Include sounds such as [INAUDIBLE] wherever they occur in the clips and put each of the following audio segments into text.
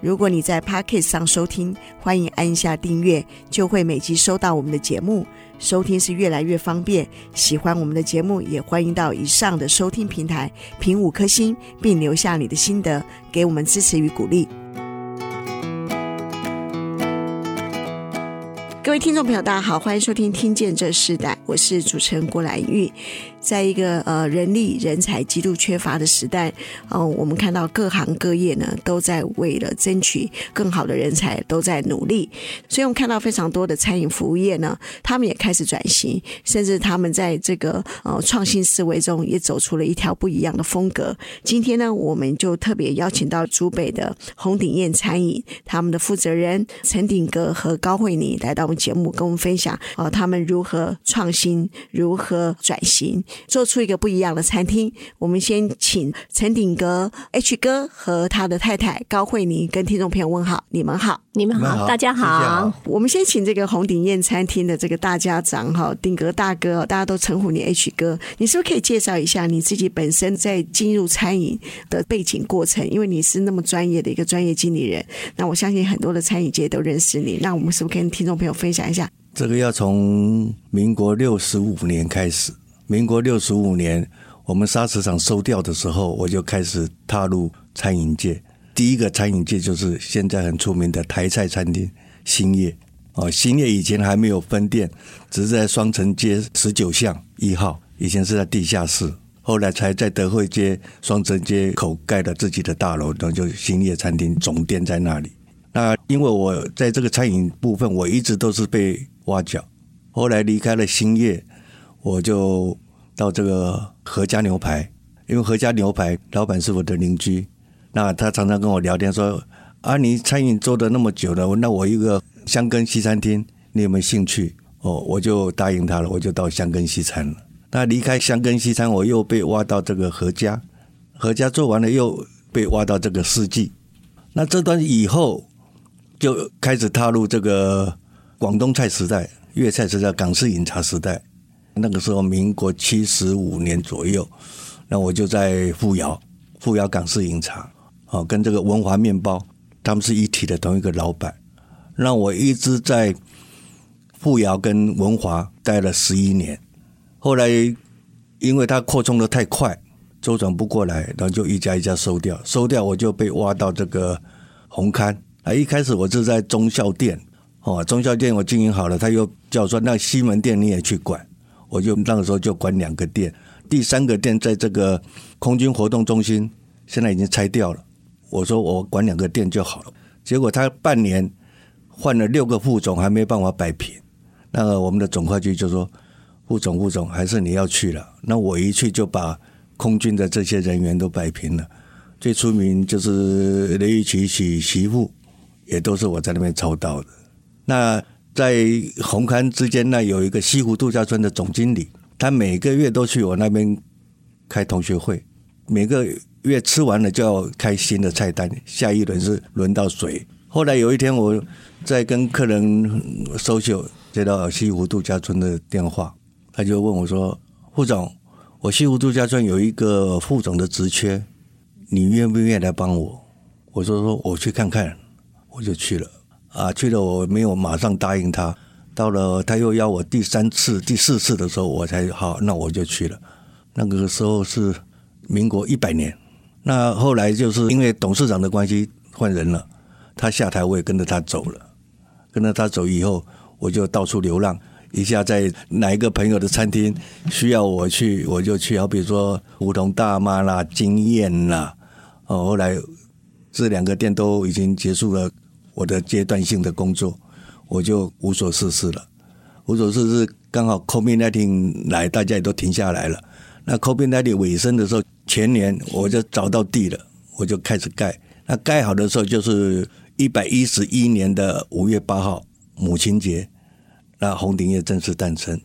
如果你在 Podcast 上收听，欢迎按下订阅，就会每集收到我们的节目。收听是越来越方便。喜欢我们的节目，也欢迎到以上的收听平台评五颗星，并留下你的心得，给我们支持与鼓励。各位听众朋友，大家好，欢迎收听《听见这世代》，我是主持人郭兰玉。在一个呃人力人才极度缺乏的时代，哦，我们看到各行各业呢都在为了争取更好的人才都在努力，所以我们看到非常多的餐饮服务业呢，他们也开始转型，甚至他们在这个呃创新思维中也走出了一条不一样的风格。今天呢，我们就特别邀请到竹北的红鼎宴餐饮他们的负责人陈鼎格和高慧妮来到我们节目，跟我们分享哦他们如何创新，如何转型。做出一个不一样的餐厅。我们先请陈鼎格 H 哥和他的太太高慧妮跟听众朋友问好，你们好，你们好，大家好。我们先请这个红鼎宴餐厅的这个大家长哈，鼎格大哥，大家都称呼你 H 哥。你是不是可以介绍一下你自己本身在进入餐饮的背景过程？因为你是那么专业的一个专业经理人，那我相信很多的餐饮界都认识你。那我们是不是跟听众朋友分享一下？这个要从民国六十五年开始。民国六十五年，我们砂石厂收掉的时候，我就开始踏入餐饮界。第一个餐饮界就是现在很出名的台菜餐厅兴业哦。兴业以前还没有分店，只是在双城街十九巷一号，以前是在地下室，后来才在德惠街双城街口盖了自己的大楼，然后就兴业餐厅总店在那里。那因为我在这个餐饮部分，我一直都是被挖角，后来离开了兴业。我就到这个何家牛排，因为何家牛排老板是我的邻居，那他常常跟我聊天说：“啊，你餐饮做的那么久了，那我一个香根西餐厅，你有没有兴趣？”哦，我就答应他了，我就到香根西餐了。那离开香根西餐，我又被挖到这个何家，何家做完了又被挖到这个四季。那这段以后就开始踏入这个广东菜时代、粤菜时代、港式饮茶时代。那个时候，民国七十五年左右，那我就在富瑶，富瑶港式饮茶，哦，跟这个文华面包，他们是一体的同一个老板。那我一直在富瑶跟文华待了十一年，后来因为它扩充的太快，周转不过来，然后就一家一家收掉，收掉我就被挖到这个红磡。啊，一开始我是在忠孝店，哦，忠孝店我经营好了，他又叫说，那西门店你也去管。我就那个时候就管两个店，第三个店在这个空军活动中心，现在已经拆掉了。我说我管两个店就好了，结果他半年换了六个副总，还没办法摆平。那个我们的总会计就说：“副总，副总，还是你要去了。”那我一去就把空军的这些人员都摆平了。最出名就是雷玉琪娶媳妇，也都是我在那边操刀的。那。在红磡之间，那有一个西湖度假村的总经理，他每个月都去我那边开同学会，每个月吃完了就要开新的菜单，下一轮是轮到谁？后来有一天我在跟客人 social 接到西湖度假村的电话，他就问我说：“副总，我西湖度假村有一个副总的职缺，你愿不愿意来帮我？”我说：“说我去看看。”我就去了。啊，去了我没有马上答应他，到了他又要我第三次、第四次的时候，我才好，那我就去了。那个时候是民国一百年，那后来就是因为董事长的关系换人了，他下台我也跟着他走了，跟着他走以后，我就到处流浪，一下在哪一个朋友的餐厅需要我去，我就去，好比如说梧桐大妈啦、经验啦，哦，后来这两个店都已经结束了。我的阶段性的工作，我就无所事事了。无所事事，刚好 COVID-19 来，大家也都停下来了。那 COVID-19 尾声的时候，前年我就找到地了，我就开始盖。那盖好的时候，就是一百一十一年的五月八号母亲节，那红鼎业正式诞生。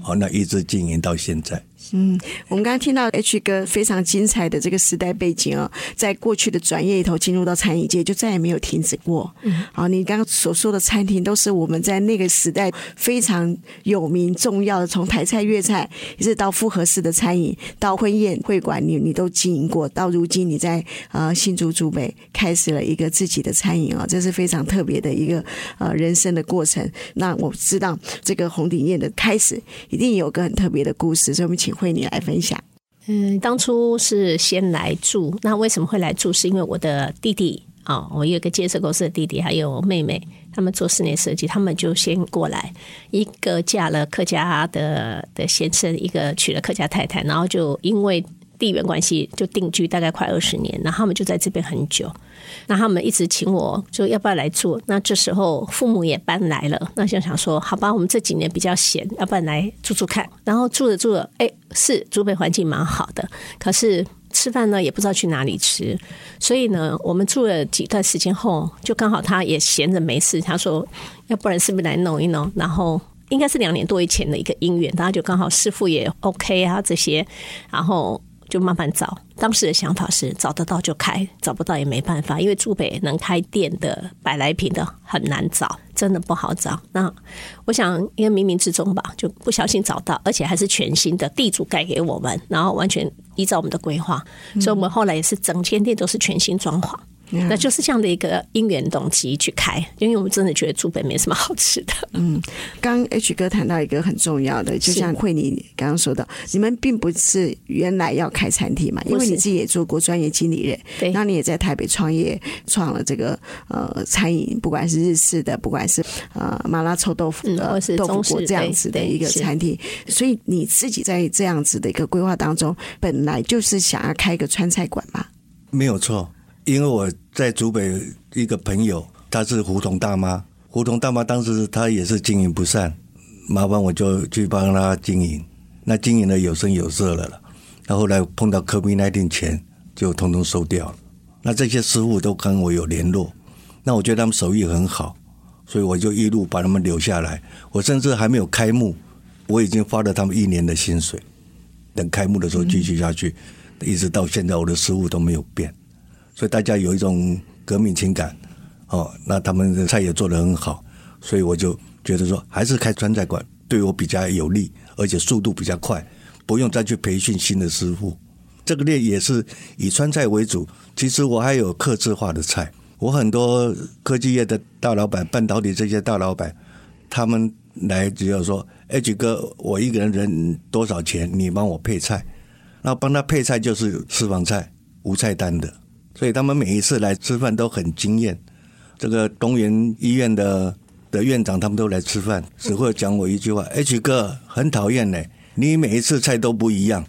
好，那一直经营到现在。嗯，我们刚刚听到 H 哥非常精彩的这个时代背景哦，在过去的转业里头进入到餐饮界，就再也没有停止过。嗯，好，你刚刚所说的餐厅都是我们在那个时代非常有名重要的，从台菜、粤菜，一直到复合式的餐饮，到婚宴会馆，你你都经营过。到如今你在呃新竹竹北开始了一个自己的餐饮啊，这是非常特别的一个呃人生的过程。那我知道这个红鼎宴的开始一定有个很特别的故事，所以我们请。体会你来分享。嗯，当初是先来住，那为什么会来住？是因为我的弟弟啊、我有一个建设公司的弟弟，还有妹妹，他们做室内设计，他们就先过来。一个嫁了客家的的先生，一个娶了客家太太，然后就因为。地缘关系就定居大概快二十年，然后他们就在这边很久。那他们一直请我，就要不要来住？那这时候父母也搬来了，那就想说，好吧，我们这几年比较闲，要不然来住住看。然后住着住着，哎，是竹北环境蛮好的，可是吃饭呢也不知道去哪里吃。所以呢，我们住了几段时间后，就刚好他也闲着没事，他说，要不然是不是来弄一弄？然后应该是两年多以前的一个姻缘，大家就刚好师傅也 OK 啊这些，然后。就慢慢找，当时的想法是找得到就开，找不到也没办法，因为住北能开店的百来平的很难找，真的不好找。那我想，因为冥冥之中吧，就不小心找到，而且还是全新的，地主盖给我们，然后完全依照我们的规划，所以我们后来也是整间店都是全新装潢。那就是这样的一个因缘动机去开，因为我们真的觉得竹北没什么好吃的。嗯，刚 H 哥谈到一个很重要的，就像慧妮刚刚说的，你们并不是原来要开餐厅嘛，因为你自己也做过专业经理人，对，那你也在台北创业，创了这个呃餐饮，不管是日式的，不管是呃麻辣臭豆腐的，或是豆腐锅这样子的一个餐厅，所以你自己在这样子的一个规划当中，本来就是想要开一个川菜馆嘛？没有错。因为我在竹北一个朋友，他是胡同大妈，胡同大妈当时他也是经营不善，麻烦我就去帮他经营，那经营的有声有色了了，然后来碰到科比那点钱就通通收掉了。那这些师傅都跟我有联络，那我觉得他们手艺很好，所以我就一路把他们留下来。我甚至还没有开幕，我已经发了他们一年的薪水，等开幕的时候继续下去，一直到现在我的师傅都没有变。所以大家有一种革命情感，哦，那他们的菜也做得很好，所以我就觉得说，还是开川菜馆对我比较有利，而且速度比较快，不用再去培训新的师傅。这个店也是以川菜为主，其实我还有客制化的菜。我很多科技业的大老板、半导体这些大老板，他们来只要说：“H 哥，我一个人人多少钱？你帮我配菜。”那帮他配菜就是私房菜，无菜单的。所以他们每一次来吃饭都很惊艳。这个东园医院的的院长他们都来吃饭，只会讲我一句话：“H 哥很讨厌呢，你每一次菜都不一样。”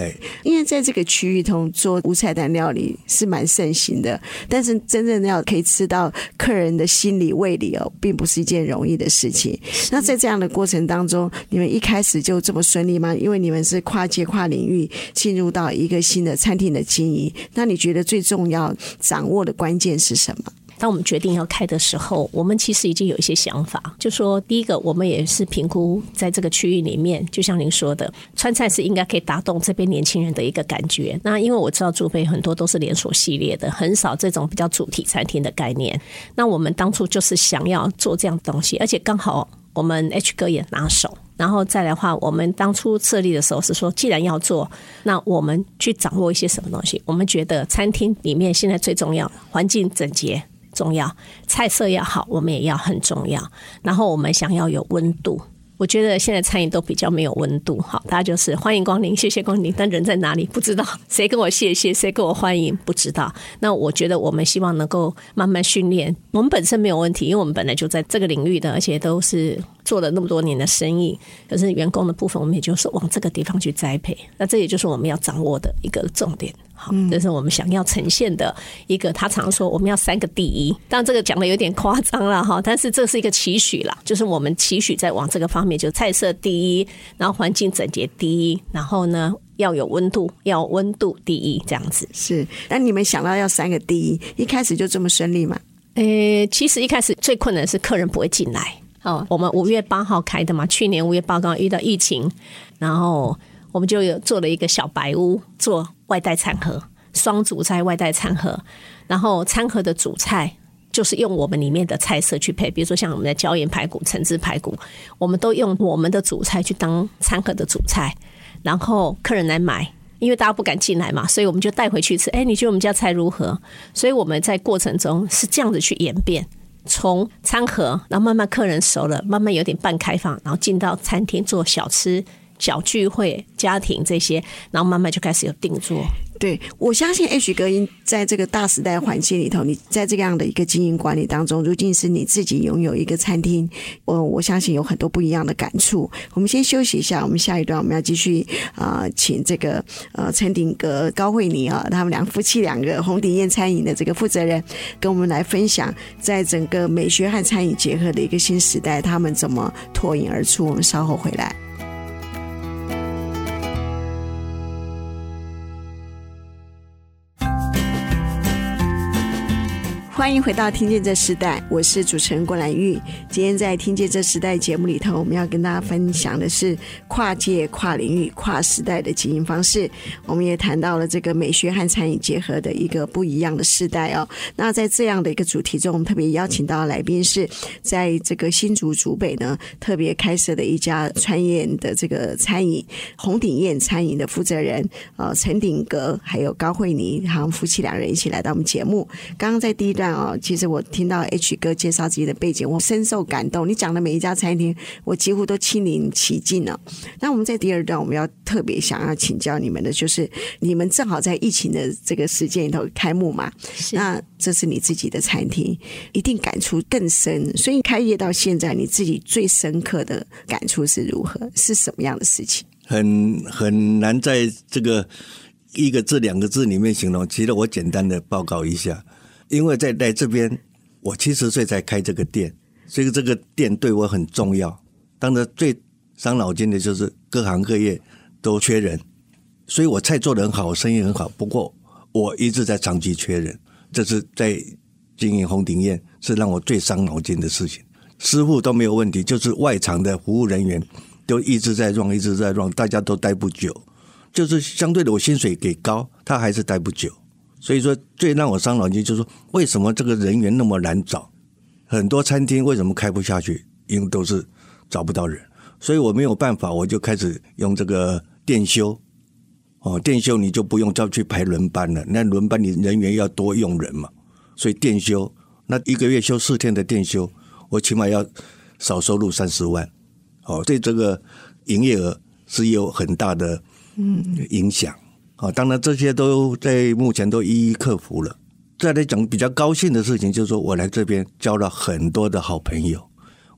哎，因为在这个区域通做无菜单料理是蛮盛行的，但是真正要可以吃到客人的心理胃里哦，并不是一件容易的事情。那在这样的过程当中，你们一开始就这么顺利吗？因为你们是跨界跨领域进入到一个新的餐厅的经营，那你觉得最重要掌握的关键是什么？当我们决定要开的时候，我们其实已经有一些想法，就说第一个，我们也是评估在这个区域里面，就像您说的，川菜是应该可以打动这边年轻人的一个感觉。那因为我知道竹北很多都是连锁系列的，很少这种比较主题餐厅的概念。那我们当初就是想要做这样东西，而且刚好我们 H 哥也拿手。然后再来话，我们当初设立的时候是说，既然要做，那我们去掌握一些什么东西？我们觉得餐厅里面现在最重要环境整洁。重要，菜色要好，我们也要很重要。然后我们想要有温度，我觉得现在餐饮都比较没有温度。好，大家就是欢迎光临，谢谢光临，但人在哪里不知道，谁跟我谢谢，谁跟我欢迎不知道。那我觉得我们希望能够慢慢训练，我们本身没有问题，因为我们本来就在这个领域的，而且都是做了那么多年的生意。可是员工的部分，我们也就是往这个地方去栽培。那这也就是我们要掌握的一个重点。好，这是我们想要呈现的一个。他常说我们要三个第一，但这个讲的有点夸张了哈。但是这是一个期许啦，就是我们期许在往这个方面，就菜色第一，然后环境整洁第一，然后呢要有温度，要温度第一这样子。是，那你们想到要三个第一，一开始就这么顺利吗？呃、欸，其实一开始最困难是客人不会进来。哦，我们五月八号开的嘛，去年五月八号遇到疫情，然后。我们就有做了一个小白屋，做外带餐盒，双主菜外带餐盒，然后餐盒的主菜就是用我们里面的菜色去配，比如说像我们的椒盐排骨、橙汁排骨，我们都用我们的主菜去当餐盒的主菜，然后客人来买，因为大家不敢进来嘛，所以我们就带回去吃。哎，你觉得我们家菜如何？所以我们在过程中是这样子去演变。从餐盒，然后慢慢客人熟了，慢慢有点半开放，然后进到餐厅做小吃、小聚会、家庭这些，然后慢慢就开始有定做。对，我相信 H 哥因在这个大时代环境里头，你在这样的一个经营管理当中，如今是你自己拥有一个餐厅，我我相信有很多不一样的感触。我们先休息一下，我们下一段我们要继续啊、请这个呃陈鼎格、高慧妮啊，他们两夫妻两个红鼎宴餐饮的这个负责人，跟我们来分享，在整个美学和餐饮结合的一个新时代，他们怎么脱颖而出。我们稍后回来。欢迎回到《听见这时代》，我是主持人郭兰玉。今天在《听见这时代》节目里头，我们要跟大家分享的是跨界、跨领域、跨时代的经营方式。我们也谈到了这个美学和餐饮结合的一个不一样的时代哦。那在这样的一个主题中，我们特别邀请到来宾是在这个新竹竹北呢，特别开设的一家川宴的这个餐饮红鼎宴餐饮的负责人呃陈鼎格，还有高慧妮，他们夫妻两人一起来到我们节目。刚刚在第一段。哦，其实我听到 H 哥介绍自己的背景，我深受感动。你讲的每一家餐厅，我几乎都亲临其境了。那我们在第二段，我们要特别想要请教你们的，就是你们正好在疫情的这个时间里头开幕嘛？是。那这是你自己的餐厅，一定感触更深。所以开业到现在，你自己最深刻的感触是如何？是什么样的事情？很很难在这个一个字、两个字里面形容。其实我简单的报告一下。因为在来这边，我七十岁才开这个店，所以这个店对我很重要。当然，最伤脑筋的就是各行各业都缺人，所以我菜做得很好，我生意很好。不过我一直在长期缺人，这是在经营红鼎宴是让我最伤脑筋的事情。师傅都没有问题，就是外场的服务人员都一直在撞一直在撞大家都待不久。就是相对的，我薪水给高，他还是待不久。所以说，最让我伤脑筋就是说，为什么这个人员那么难找？很多餐厅为什么开不下去？因为都是找不到人。所以我没有办法，我就开始用这个电休。哦，电休你就不用再去排轮班了。那轮班你人员要多用人嘛。所以电休，那一个月休四天的电休，我起码要少收入三十万。哦，对这个营业额是有很大的嗯影响。啊，当然这些都在目前都一一克服了。再来讲比较高兴的事情，就是说我来这边交了很多的好朋友，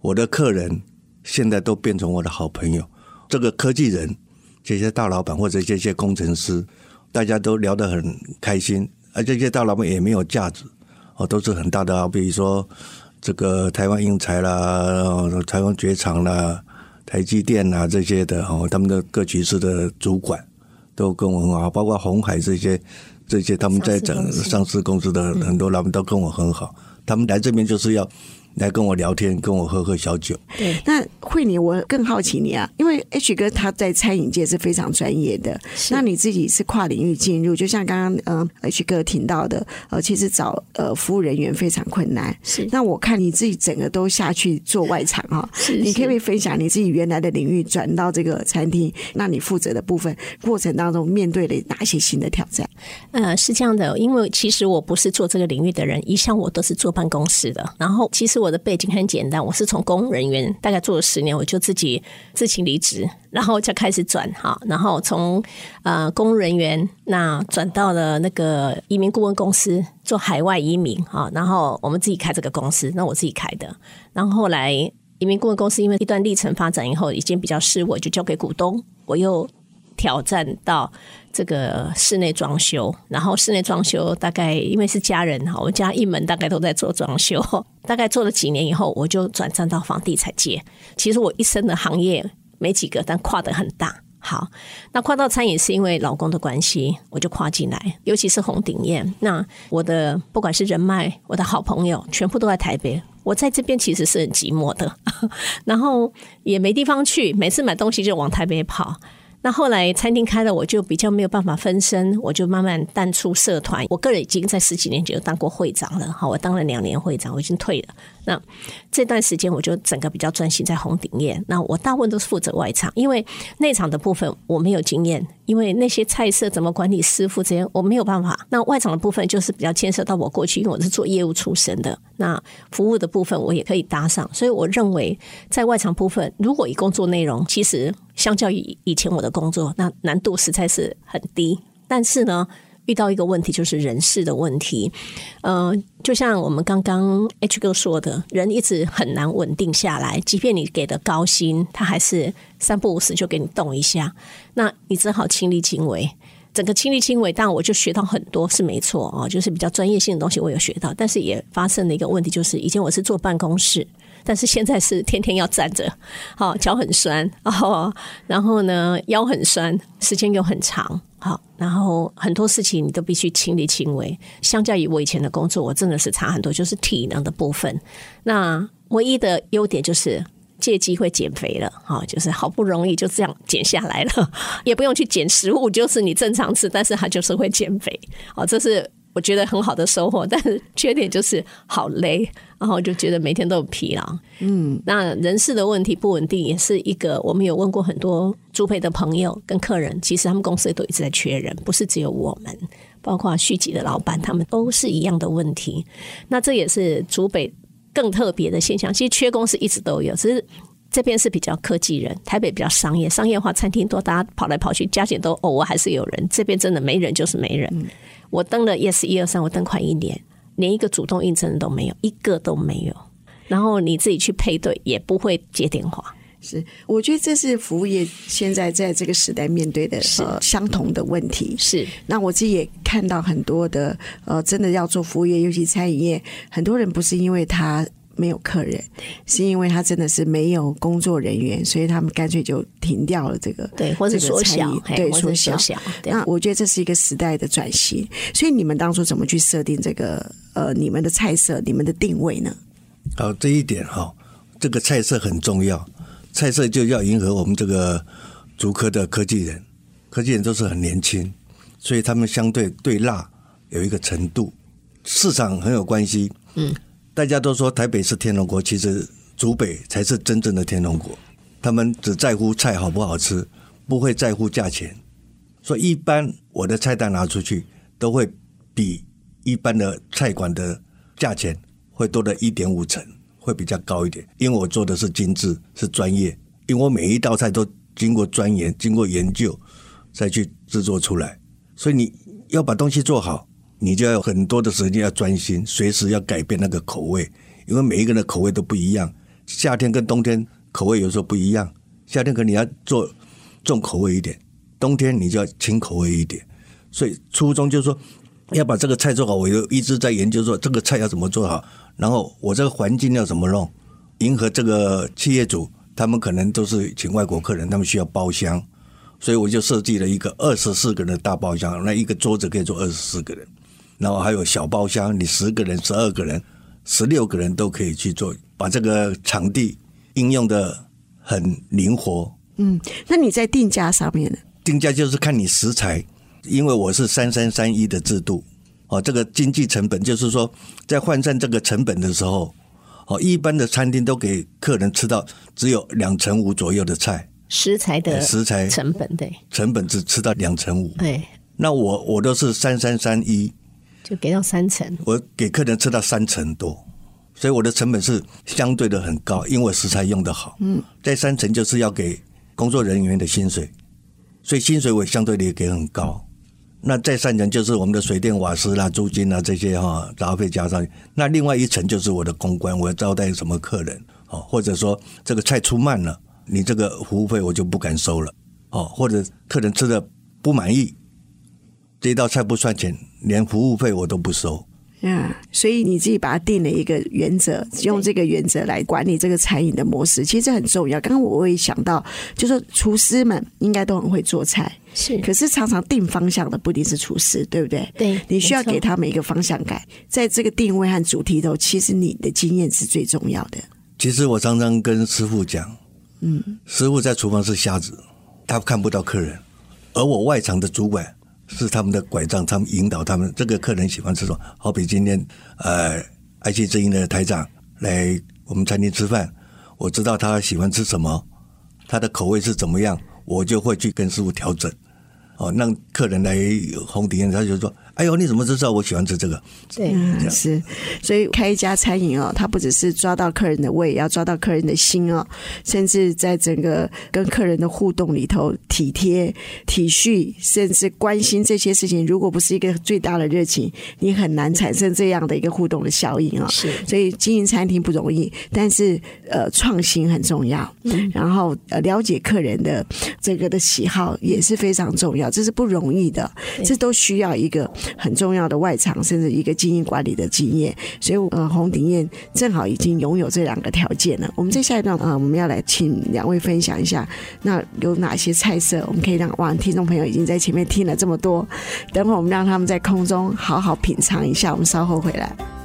我的客人现在都变成我的好朋友。这个科技人，这些大老板或者这些工程师，大家都聊得很开心。而这些大老板也没有价值，哦，都是很大的，比如说这个台湾英才啦，台湾绝厂啦，台积电啦这些的哦，他们的各局势的主管。都跟我很好，包括红海这些这些，他们在整上市公司的很多老板都跟我很好，他们来这边就是要。来跟我聊天，跟我喝喝小酒。对，那慧妮，我更好奇你啊，因为 H 哥他在餐饮界是非常专业的。那你自己是跨领域进入，就像刚刚呃 H 哥听到的，呃，其实找呃服务人员非常困难。是。那我看你自己整个都下去做外场哈，是。你可不可以分享你自己原来的领域转到这个餐厅，那你负责的部分过程当中面对了哪些新的挑战？呃，是这样的，因为其实我不是做这个领域的人，一向我都是坐办公室的。然后其实。我的背景很简单，我是从公务人员大概做了十年，我就自己自行离职，然后就开始转哈，然后从呃公务人员那转到了那个移民顾问公司做海外移民哈，然后我们自己开这个公司，那我自己开的，然后后来移民顾问公司因为一段历程发展以后已经比较失稳，就交给股东，我又。挑战到这个室内装修，然后室内装修大概因为是家人哈，我家一门大概都在做装修，大概做了几年以后，我就转战到房地产界。其实我一生的行业没几个，但跨得很大。好，那跨到餐饮是因为老公的关系，我就跨进来，尤其是红鼎宴。那我的不管是人脉，我的好朋友全部都在台北，我在这边其实是很寂寞的，[LAUGHS] 然后也没地方去，每次买东西就往台北跑。那后来餐厅开了，我就比较没有办法分身，我就慢慢淡出社团。我个人已经在十几年前就当过会长了，好，我当了两年会长，我已经退了。那这段时间我就整个比较专心在红鼎宴。那我大部分都是负责外场，因为内场的部分我没有经验，因为那些菜色怎么管理、师傅这些我没有办法。那外场的部分就是比较牵涉到我过去，因为我是做业务出身的。那服务的部分我也可以搭上，所以我认为在外场部分，如果以工作内容，其实相较于以前我的工作，那难度实在是很低。但是呢，遇到一个问题就是人事的问题。呃，就像我们刚刚 H 哥说的，人一直很难稳定下来，即便你给的高薪，他还是三不五时就给你动一下，那你只好亲力亲为。整个亲力亲为，但我就学到很多是没错啊，就是比较专业性的东西我有学到，但是也发生了一个问题，就是以前我是坐办公室，但是现在是天天要站着，好，脚很酸，哦，然后呢腰很酸，时间又很长，好，然后很多事情你都必须亲力亲为，相较于我以前的工作，我真的是差很多，就是体能的部分。那唯一的优点就是。借机会减肥了，哈，就是好不容易就这样减下来了，也不用去减食物，就是你正常吃，但是它就是会减肥，哦，这是我觉得很好的收获。[LAUGHS] 但是缺点就是好累，然后就觉得每天都很疲劳。嗯，那人事的问题不稳定，也是一个我们有问过很多竹北的朋友跟客人，其实他们公司都一直在缺人，不是只有我们，包括续集的老板，他们都是一样的问题。那这也是竹北。更特别的现象，其实缺工是一直都有，只是这边是比较科技人，台北比较商业，商业化餐厅多，大家跑来跑去，加减都偶尔还是有人。这边真的没人就是没人。嗯、我登了 Yes 一二三，我登快一年，连一个主动应征的都没有，一个都没有。然后你自己去配对，也不会接电话。是，我觉得这是服务业现在在这个时代面对的呃相同的问题。是，那我自己也看到很多的呃，真的要做服务业，尤其餐饮业，很多人不是因为他没有客人，是因为他真的是没有工作人员，所以他们干脆就停掉了这个，对，或者缩小，对，缩小。小那我觉得这是一个时代的转型。所以你们当初怎么去设定这个呃你们的菜色、你们的定位呢？好，这一点哈，这个菜色很重要。菜色就要迎合我们这个竹科的科技人，科技人都是很年轻，所以他们相对对辣有一个程度，市场很有关系。嗯，大家都说台北是天龙国，其实竹北才是真正的天龙国。他们只在乎菜好不好吃，不会在乎价钱。所以一般我的菜单拿出去，都会比一般的菜馆的价钱会多了一点五成。会比较高一点，因为我做的是精致，是专业。因为我每一道菜都经过钻研、经过研究，再去制作出来。所以你要把东西做好，你就要有很多的时间要专心，随时要改变那个口味。因为每一个人的口味都不一样，夏天跟冬天口味有时候不一样。夏天可能你要做重口味一点，冬天你就要轻口味一点。所以初衷就是说，要把这个菜做好。我就一直在研究说，这个菜要怎么做好。然后我这个环境要怎么弄，迎合这个企业主，他们可能都是请外国客人，他们需要包厢，所以我就设计了一个二十四个人的大包厢，那一个桌子可以坐二十四个人，然后还有小包厢，你十个人、十二个人、十六个人都可以去做，把这个场地应用的很灵活。嗯，那你在定价上面呢？定价就是看你食材，因为我是三三三一的制度。哦，这个经济成本就是说，在换算这个成本的时候，哦，一般的餐厅都给客人吃到只有两成五左右的菜，食材的食材成本对，成本只吃到两成五。对，那我我都是三三三一，就给到三成，我给客人吃到三成多，所以我的成本是相对的很高，因为我食材用的好。嗯，在三成就是要给工作人员的薪水，所以薪水我相对的也给很高。那再三层就是我们的水电瓦斯啦、租金啦这些哈杂费加上去，那另外一层就是我的公关，我要招待什么客人哦，或者说这个菜出慢了，你这个服务费我就不敢收了哦，或者客人吃的不满意，这道菜不算钱，连服务费我都不收。嗯，所以你自己把它定了一个原则，用这个原则来管理这个餐饮的模式，其实这很重要。刚刚我会想到，就是厨师们应该都很会做菜，是。可是常常定方向的不一定是厨师，对不对？对，你需要给他们一个方向感，在这个定位和主题头，其实你的经验是最重要的。其实我常常跟师傅讲，嗯，师傅在厨房是瞎子，他看不到客人，而我外场的主管是他们的拐杖，他们引导他们这个客人喜欢吃什么。好比今天呃爱奇之音的台长来我们餐厅吃饭，我知道他喜欢吃什么，他的口味是怎么样，我就会去跟师傅调整。哦，让客人来红鼎宴，他就说。哎呦，你怎么知道我喜欢吃这个？对，嗯、是，所以开一家餐饮哦，它不只是抓到客人的胃，也要抓到客人的心哦，甚至在整个跟客人的互动里头，体贴、体恤，甚至关心这些事情，如果不是一个最大的热情，你很难产生这样的一个互动的效应啊、哦。是，所以经营餐厅不容易，但是呃，创新很重要，嗯，然后呃，了解客人的这个的喜好也是非常重要，这是不容易的，这都需要一个。很重要的外场，甚至一个经营管理的经验，所以呃，红鼎宴正好已经拥有这两个条件了。我们在下一段啊、我们要来请两位分享一下，那有哪些菜色，我们可以让哇，听众朋友已经在前面听了这么多，等会我们让他们在空中好好品尝一下。我们稍后回来。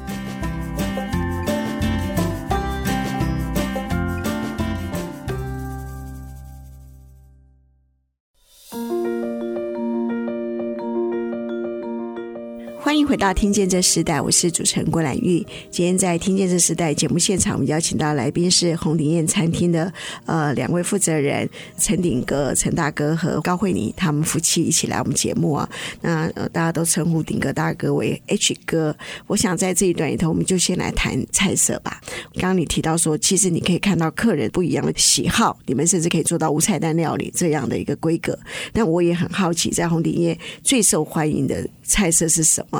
欢迎回到听见这时代，我是主持人郭兰玉。今天在听见这时代节目现场，我们邀请到来宾是红鼎宴餐厅的呃两位负责人陈鼎哥、陈大哥和高慧妮，他们夫妻一起来我们节目啊。那呃大家都称呼鼎哥大哥为 H 哥。我想在这一段里头，我们就先来谈菜色吧。刚刚你提到说，其实你可以看到客人不一样的喜好，你们甚至可以做到无菜单料理这样的一个规格。但我也很好奇，在红鼎宴最受欢迎的菜色是什么？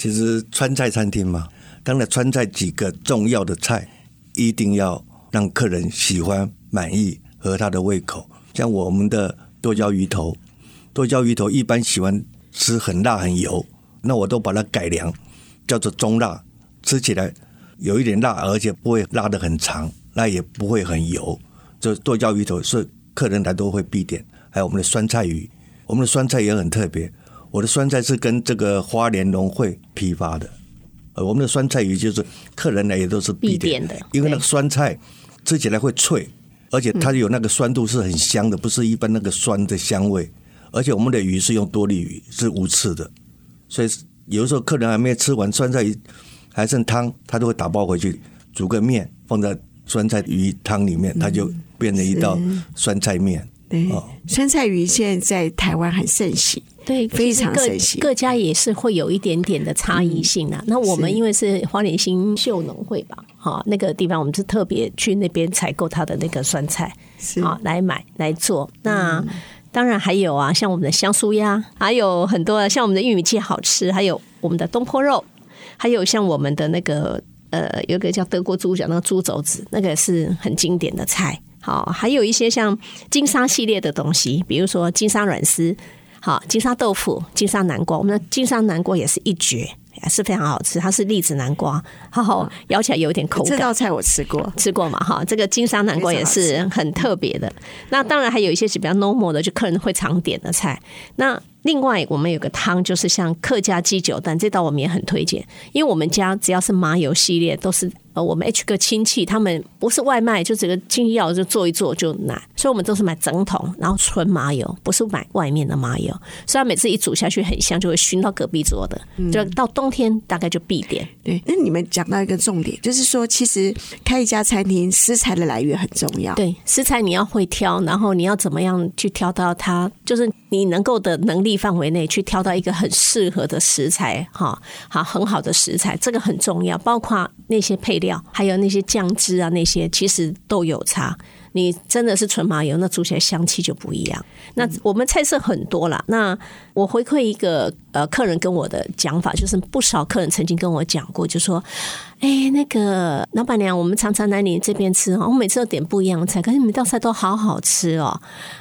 其实川菜餐厅嘛，当然川菜几个重要的菜一定要让客人喜欢、满意、和他的胃口。像我们的剁椒鱼头，剁椒鱼头一般喜欢吃很辣、很油，那我都把它改良，叫做中辣，吃起来有一点辣，而且不会辣得很长，那也不会很油。这剁椒鱼头是客人来都会必点。还有我们的酸菜鱼，我们的酸菜也很特别。我的酸菜是跟这个花莲农会批发的，呃，我们的酸菜鱼就是客人来也都是必点的，因为那个酸菜吃起来会脆，而且它有那个酸度是很香的，不是一般那个酸的香味。而且我们的鱼是用多利鱼，是无刺的，所以有的时候客人还没吃完酸菜鱼还剩汤，他都会打包回去煮个面放在酸菜鱼汤里面，它就变成一道酸菜面。对，酸菜鱼现在在台湾很盛行，对，非常盛行。各家也是会有一点点的差异性啊。嗯、那我们因为是花莲新秀农会吧，哈，那个地方我们是特别去那边采购它的那个酸菜，是啊，来买来做。那当然还有啊，像我们的香酥鸭，还有很多啊像我们的玉米鸡好吃，还有我们的东坡肉，还有像我们的那个呃，有一个叫德国猪脚，那个猪肘子，那个是很经典的菜。好，还有一些像金沙系列的东西，比如说金沙软丝，好，金沙豆腐、金沙南瓜，我们的金沙南瓜也是一绝，也是非常好吃。它是栗子南瓜，好好咬起来有点口感。这道菜我吃过，吃过嘛？哈，这个金沙南瓜也是很特别的。那当然还有一些是比较 normal 的，就客人会常点的菜。那另外，我们有个汤，就是像客家鸡酒蛋，这道我们也很推荐，因为我们家只要是麻油系列都是。呃，我们 H 个亲戚他们不是外卖，就这个亲戚要就做一做就拿，所以我们都是买整桶，然后纯麻油，不是买外面的麻油。虽然每次一煮下去很香，就会熏到隔壁桌的。就到冬天大概就必点。对，那你们讲到一个重点，就是说其实开一家餐厅，食材的来源很重要。对，食材你要会挑，然后你要怎么样去挑到它，就是你能够的能力范围内去挑到一个很适合的食材，哈，好，很好的食材，这个很重要，包括那些配。料还有那些酱汁啊，那些其实都有差。你真的是纯麻油，那煮起来香气就不一样。那我们菜色很多啦。那我回馈一个呃客人跟我的讲法，就是不少客人曾经跟我讲过，就说：“哎，那个老板娘，我们常常来你这边吃，我每次都点不一样的菜，可是你们道菜都好好吃哦。”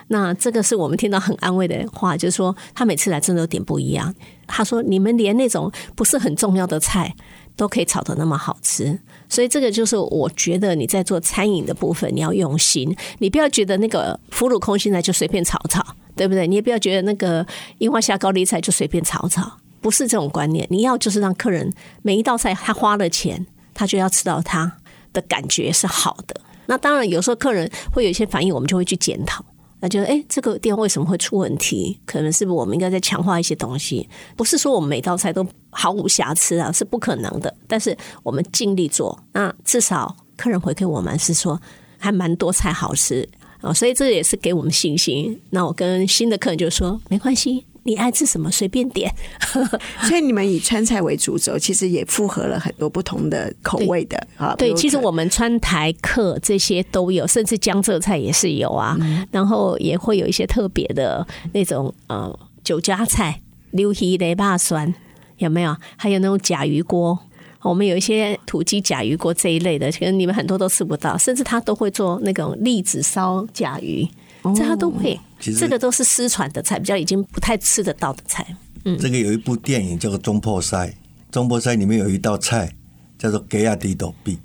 那这个是我们听到很安慰的话，就是说他每次来真的都点不一样。他说：“你们连那种不是很重要的菜。”都可以炒得那么好吃，所以这个就是我觉得你在做餐饮的部分，你要用心，你不要觉得那个腐乳空心菜就随便炒炒，对不对？你也不要觉得那个樱花虾高丽菜就随便炒炒，不是这种观念。你要就是让客人每一道菜他花了钱，他就要吃到他的感觉是好的。那当然有时候客人会有一些反应，我们就会去检讨。那就哎，这个店为什么会出问题？可能是不是我们应该再强化一些东西？不是说我们每道菜都毫无瑕疵啊，是不可能的。但是我们尽力做，那至少客人回馈我们是说还蛮多菜好吃啊，所以这也是给我们信心。那我跟新的客人就说没关系。你爱吃什么随便点，[LAUGHS] 所以你们以川菜为主轴，其实也复合了很多不同的口味的啊。对，其实我们川台客这些都有，甚至江浙菜也是有啊。嗯、然后也会有一些特别的那种呃酒家菜，溜皮雷霸酸有没有？还有那种甲鱼锅，我们有一些土鸡甲鱼锅这一类的，其实你们很多都吃不到，甚至他都会做那种栗子烧甲鱼。这他都会，其实这个都是失传的菜，比较已经不太吃得到的菜。嗯，这个有一部电影叫做《中破塞》，《中破塞》里面有一道菜叫做“给亚地斗币”，“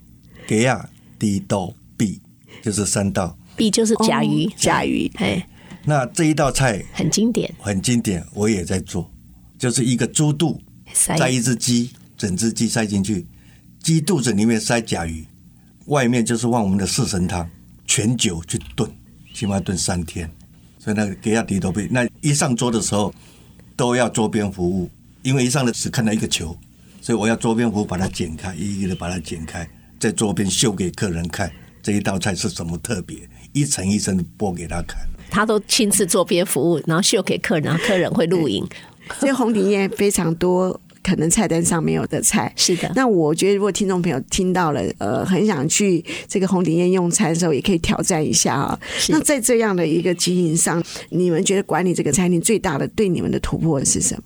给亚地斗币”就是三道，币就是甲鱼，甲鱼。哎，那这一道菜很经典，很经典，我也在做，就是一个猪肚，塞一只鸡，整只鸡塞进去，鸡肚子里面塞甲鱼，外面就是放我们的四神汤，全酒去炖。起码炖三天，所以那个给亚迪都被那一上桌的时候都要桌边服务，因为一上来只看到一个球，所以我要桌边服务把它剪开，一一的把它剪开，在桌边秀给客人看这一道菜是什么特别，一层一层的剥给他看。他都亲自桌边服务，然后秀给客人，然后客人会录影。[LAUGHS] 所以红鼎宴非常多。可能菜单上没有的菜，是的。那我觉得，如果听众朋友听到了，呃，很想去这个红鼎宴用餐的时候，也可以挑战一下啊。那在这样的一个经营上，你们觉得管理这个餐厅最大的对你们的突破是什么？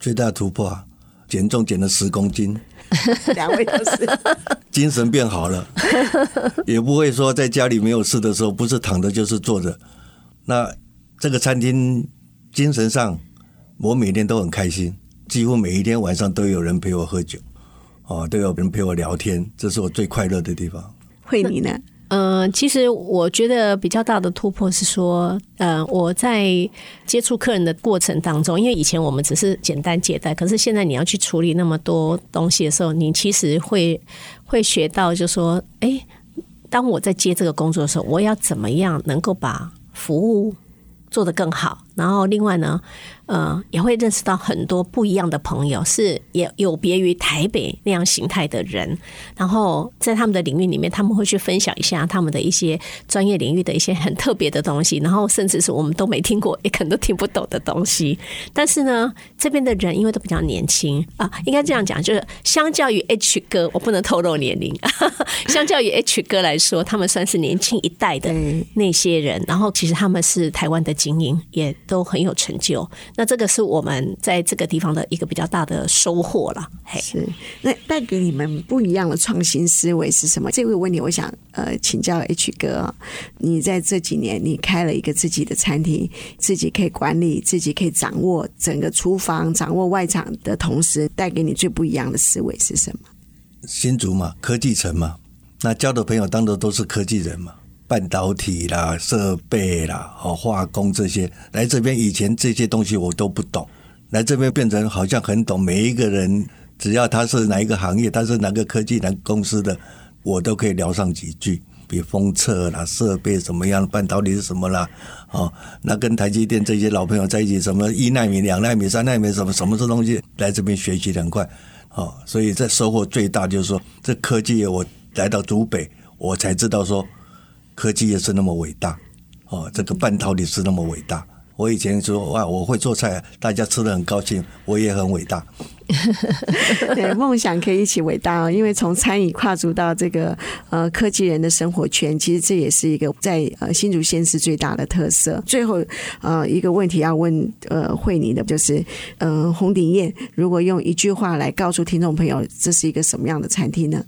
最大突破啊，减重减了十公斤，[LAUGHS] 两位都是，[LAUGHS] 精神变好了，[LAUGHS] 也不会说在家里没有事的时候，不是躺着就是坐着。那这个餐厅精神上，我每天都很开心。几乎每一天晚上都有人陪我喝酒，哦，都有人陪我聊天，这是我最快乐的地方。慧妮呢？嗯、呃，其实我觉得比较大的突破是说，呃，我在接触客人的过程当中，因为以前我们只是简单接待，可是现在你要去处理那么多东西的时候，你其实会会学到，就是说，哎，当我在接这个工作的时候，我要怎么样能够把服务做得更好？然后另外呢，呃，也会认识到很多不一样的朋友，是也有别于台北那样形态的人。然后在他们的领域里面，他们会去分享一下他们的一些专业领域的一些很特别的东西，然后甚至是我们都没听过，也可能都听不懂的东西。但是呢，这边的人因为都比较年轻啊，应该这样讲，就是相较于 H 哥，我不能透露年龄，[LAUGHS] 相较于 H 哥来说，他们算是年轻一代的那些人。然后其实他们是台湾的精英，也都很有成就。那这个是我们在这个地方的一个比较大的收获了。嘿是，那带给你们不一样的创新思维是什么？这个问题，我想呃请教 H 哥，你在这几年你开了一个自己的餐厅，自己可以管理，自己可以掌握整个厨房，掌握外场的同时，带给你最不一样的思维是什么？新竹嘛，科技城嘛，那交的朋友当然都是科技人嘛。半导体啦、设备啦、哦化工这些，来这边以前这些东西我都不懂，来这边变成好像很懂。每一个人只要他是哪一个行业，他是哪个科技、哪个公司的，我都可以聊上几句。比如封测啦、设备怎么样、半导体是什么啦，哦，那跟台积电这些老朋友在一起，什么一纳米、两纳米、三纳米，什么什么这东西，来这边学习很快。哦，所以这收获最大就是说，这科技我来到竹北，我才知道说。科技也是那么伟大，哦，这个半导体是那么伟大。我以前说哇，我会做菜，大家吃的很高兴，我也很伟大。[LAUGHS] 对，梦想可以一起伟大哦。因为从餐饮跨足到这个呃科技人的生活圈，其实这也是一个在呃新竹县市最大的特色。最后呃一个问题要问呃慧妮的，就是呃红鼎宴如果用一句话来告诉听众朋友，这是一个什么样的餐厅呢？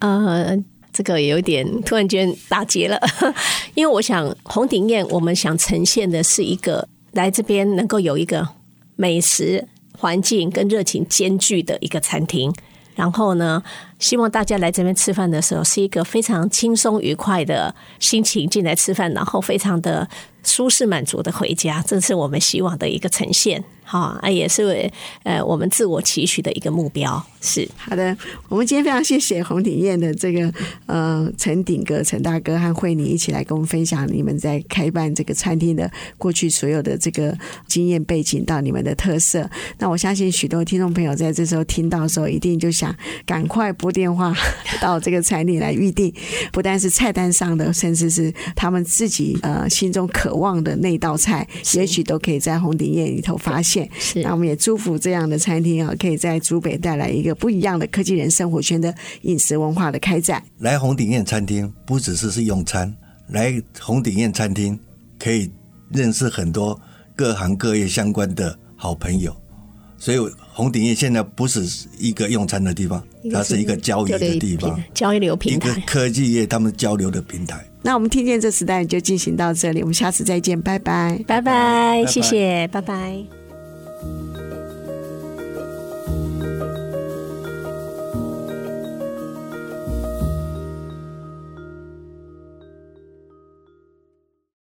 呃。这个有点突然间打结了，[LAUGHS] 因为我想红顶宴，我们想呈现的是一个来这边能够有一个美食环境跟热情兼具的一个餐厅。然后呢，希望大家来这边吃饭的时候是一个非常轻松愉快的心情进来吃饭，然后非常的舒适满足的回家，这是我们希望的一个呈现。好，啊，也是呃我们自我期许的一个目标。是好的，我们今天非常谢谢红鼎宴的这个呃陈鼎哥、陈大哥和慧妮一起来跟我们分享你们在开办这个餐厅的过去所有的这个经验背景到你们的特色。那我相信许多听众朋友在这时候听到的时候，一定就想赶快拨电话 [LAUGHS] 到这个餐厅来预定，不但是菜单上的，甚至是他们自己呃心中渴望的那道菜，也许都可以在红鼎宴里头发现。那我们也祝福这样的餐厅啊，可以在竹北带来一个不一样的科技人生活圈的饮食文化的开展。来红鼎宴餐厅不只是是用餐，来红鼎宴餐厅可以认识很多各行各业相关的好朋友。所以红顶业现在不是一个用餐的地方，它是一个交易的地方，交流平台，一个科技业他们交流的平台。那我们听见这时代就进行到这里，我们下次再见，拜拜，拜拜，谢谢，拜拜。